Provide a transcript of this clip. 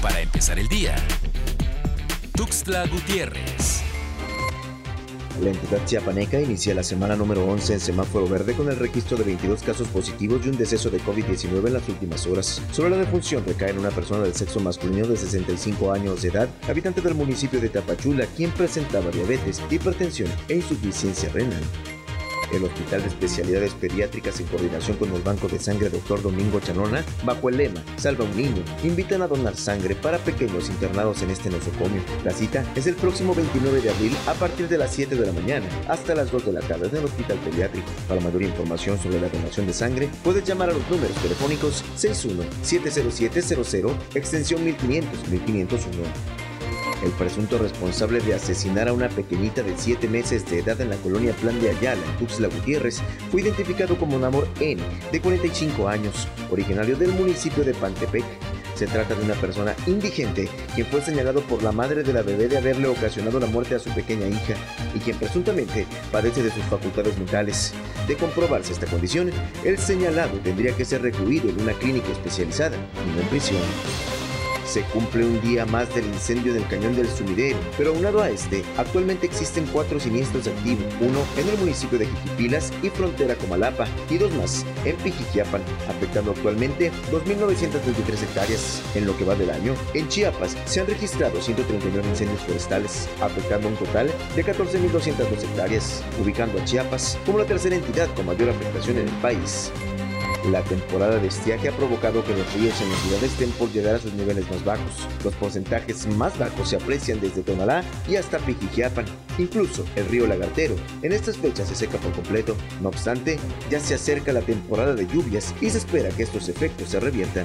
para empezar el día. Tuxtla Gutiérrez. La entidad chiapaneca inicia la semana número 11 en semáforo verde con el registro de 22 casos positivos y un deceso de COVID-19 en las últimas horas. Sobre la defunción recae en una persona del sexo masculino de 65 años de edad, habitante del municipio de Tapachula, quien presentaba diabetes, hipertensión e insuficiencia renal. El Hospital de Especialidades Pediátricas en coordinación con el Banco de Sangre Dr. Domingo Chanona, bajo el lema Salva un niño, invitan a donar sangre para pequeños internados en este nosocomio. La cita es el próximo 29 de abril a partir de las 7 de la mañana hasta las 2 de la tarde en el Hospital Pediátrico. Para mayor información sobre la donación de sangre, puedes llamar a los números telefónicos 61 70700 extensión 1500 1501 el presunto responsable de asesinar a una pequeñita de 7 meses de edad en la colonia Plan de Ayala, en Tuxtla Gutiérrez, fue identificado como Namor N, de 45 años, originario del municipio de Pantepec. Se trata de una persona indigente quien fue señalado por la madre de la bebé de haberle ocasionado la muerte a su pequeña hija y quien presuntamente padece de sus facultades mentales. De comprobarse esta condición, el señalado tendría que ser recluido en una clínica especializada y no en prisión. Se cumple un día más del incendio del cañón del sumidero, pero aunado a este, actualmente existen cuatro siniestros activos, uno en el municipio de Jiquipilas y frontera Comalapa, y dos más en Pijijiapan, afectando actualmente 2.923 hectáreas. En lo que va del año, en Chiapas se han registrado 139 incendios forestales, afectando un total de 14.202 hectáreas, ubicando a Chiapas como la tercera entidad con mayor afectación en el país. La temporada de estiaje ha provocado que los ríos en la ciudad estén por llegar a sus niveles más bajos. Los porcentajes más bajos se aprecian desde Tonalá y hasta Pijijiapan, incluso el río Lagartero. En estas fechas se seca por completo. No obstante, ya se acerca la temporada de lluvias y se espera que estos efectos se reviertan.